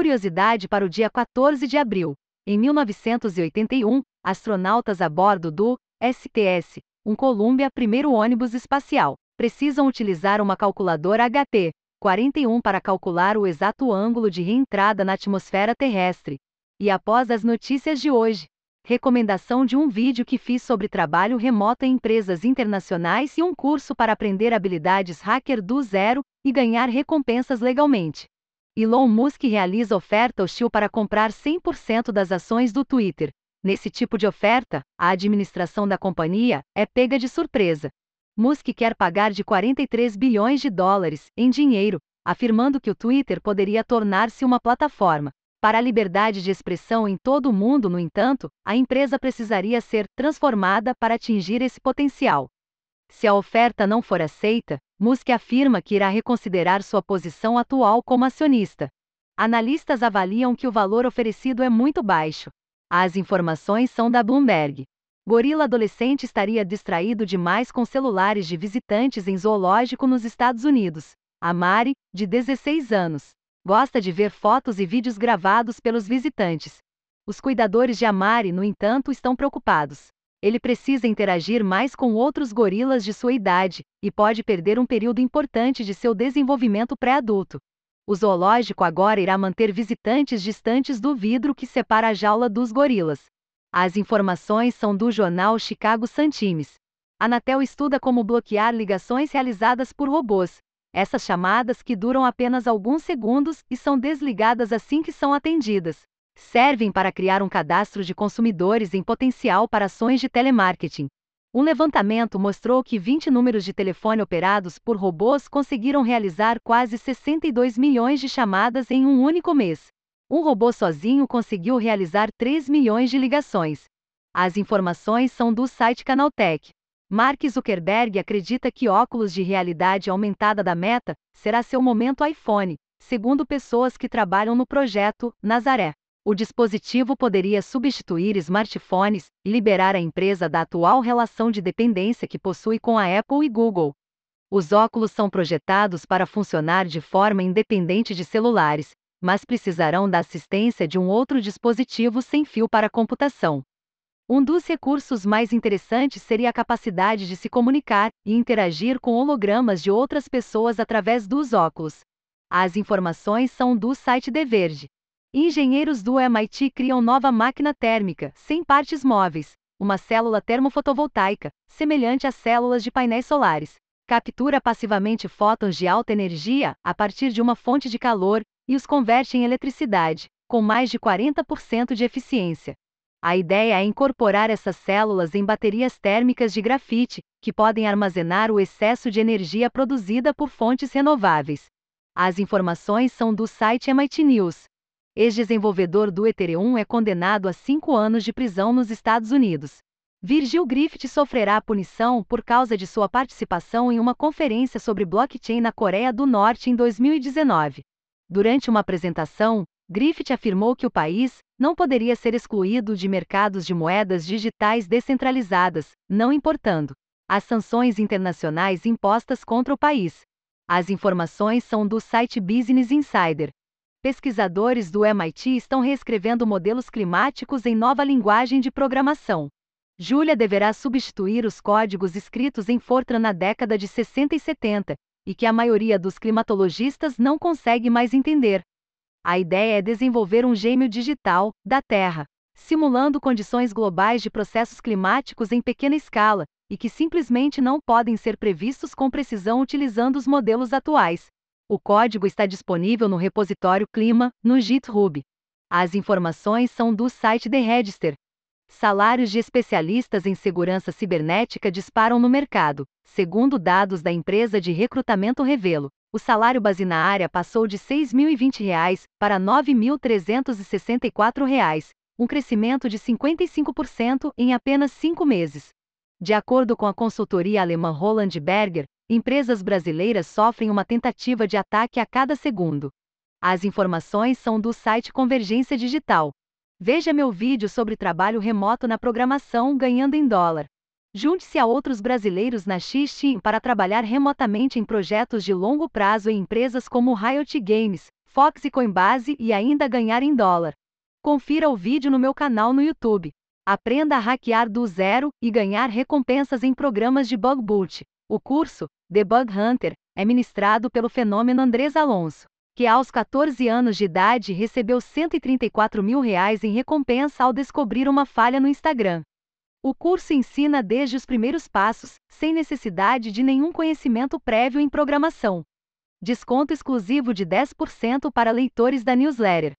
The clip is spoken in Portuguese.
Curiosidade para o dia 14 de abril. Em 1981, astronautas a bordo do STS, um Columbia, primeiro ônibus espacial, precisam utilizar uma calculadora HP 41 para calcular o exato ângulo de reentrada na atmosfera terrestre. E após as notícias de hoje, recomendação de um vídeo que fiz sobre trabalho remoto em empresas internacionais e um curso para aprender habilidades hacker do zero e ganhar recompensas legalmente. Elon Musk realiza oferta hostil para comprar 100% das ações do Twitter. Nesse tipo de oferta, a administração da companhia é pega de surpresa. Musk quer pagar de 43 bilhões de dólares em dinheiro, afirmando que o Twitter poderia tornar-se uma plataforma para a liberdade de expressão em todo o mundo, no entanto, a empresa precisaria ser transformada para atingir esse potencial. Se a oferta não for aceita, Musk afirma que irá reconsiderar sua posição atual como acionista. Analistas avaliam que o valor oferecido é muito baixo. As informações são da Bloomberg. Gorila adolescente estaria distraído demais com celulares de visitantes em zoológico nos Estados Unidos. A Mari, de 16 anos, gosta de ver fotos e vídeos gravados pelos visitantes. Os cuidadores de Amari, no entanto, estão preocupados. Ele precisa interagir mais com outros gorilas de sua idade e pode perder um período importante de seu desenvolvimento pré-adulto. O zoológico agora irá manter visitantes distantes do vidro que separa a jaula dos gorilas. As informações são do jornal Chicago Sun-Times. Anatel estuda como bloquear ligações realizadas por robôs, essas chamadas, que duram apenas alguns segundos e são desligadas assim que são atendidas, servem para criar um cadastro de consumidores em potencial para ações de telemarketing. Um levantamento mostrou que 20 números de telefone operados por robôs conseguiram realizar quase 62 milhões de chamadas em um único mês. Um robô sozinho conseguiu realizar 3 milhões de ligações. As informações são do site Canaltech. Mark Zuckerberg acredita que óculos de realidade aumentada da Meta será seu momento iPhone, segundo pessoas que trabalham no projeto Nazaré. O dispositivo poderia substituir smartphones e liberar a empresa da atual relação de dependência que possui com a Apple e Google. Os óculos são projetados para funcionar de forma independente de celulares, mas precisarão da assistência de um outro dispositivo sem fio para computação. Um dos recursos mais interessantes seria a capacidade de se comunicar e interagir com hologramas de outras pessoas através dos óculos. As informações são do site The Verge. Engenheiros do MIT criam nova máquina térmica, sem partes móveis, uma célula termofotovoltaica, semelhante às células de painéis solares. Captura passivamente fótons de alta energia a partir de uma fonte de calor e os converte em eletricidade, com mais de 40% de eficiência. A ideia é incorporar essas células em baterias térmicas de grafite, que podem armazenar o excesso de energia produzida por fontes renováveis. As informações são do site MIT News. Ex-desenvolvedor do Ethereum é condenado a cinco anos de prisão nos Estados Unidos. Virgil Griffith sofrerá punição por causa de sua participação em uma conferência sobre blockchain na Coreia do Norte em 2019. Durante uma apresentação, Griffith afirmou que o país não poderia ser excluído de mercados de moedas digitais descentralizadas, não importando as sanções internacionais impostas contra o país. As informações são do site Business Insider. Pesquisadores do MIT estão reescrevendo modelos climáticos em nova linguagem de programação. Julia deverá substituir os códigos escritos em Fortran na década de 60 e 70, e que a maioria dos climatologistas não consegue mais entender. A ideia é desenvolver um gêmeo digital da Terra, simulando condições globais de processos climáticos em pequena escala e que simplesmente não podem ser previstos com precisão utilizando os modelos atuais. O código está disponível no repositório Clima, no GitHub. As informações são do site The Register. Salários de especialistas em segurança cibernética disparam no mercado, segundo dados da empresa de recrutamento Revelo o salário base na área passou de R$ 6.020 para R$ 9.364, um crescimento de 55% em apenas cinco meses. De acordo com a consultoria alemã Roland Berger, empresas brasileiras sofrem uma tentativa de ataque a cada segundo. As informações são do site Convergência Digital. Veja meu vídeo sobre trabalho remoto na programação ganhando em dólar. Junte-se a outros brasileiros na X-Team para trabalhar remotamente em projetos de longo prazo em empresas como Riot Games, Fox e Coinbase e ainda ganhar em dólar. Confira o vídeo no meu canal no YouTube. Aprenda a hackear do zero e ganhar recompensas em programas de bug boot. O curso, The Bug Hunter, é ministrado pelo fenômeno Andrés Alonso, que aos 14 anos de idade recebeu 134 mil reais em recompensa ao descobrir uma falha no Instagram. O curso ensina desde os primeiros passos, sem necessidade de nenhum conhecimento prévio em programação. Desconto exclusivo de 10% para leitores da newsletter.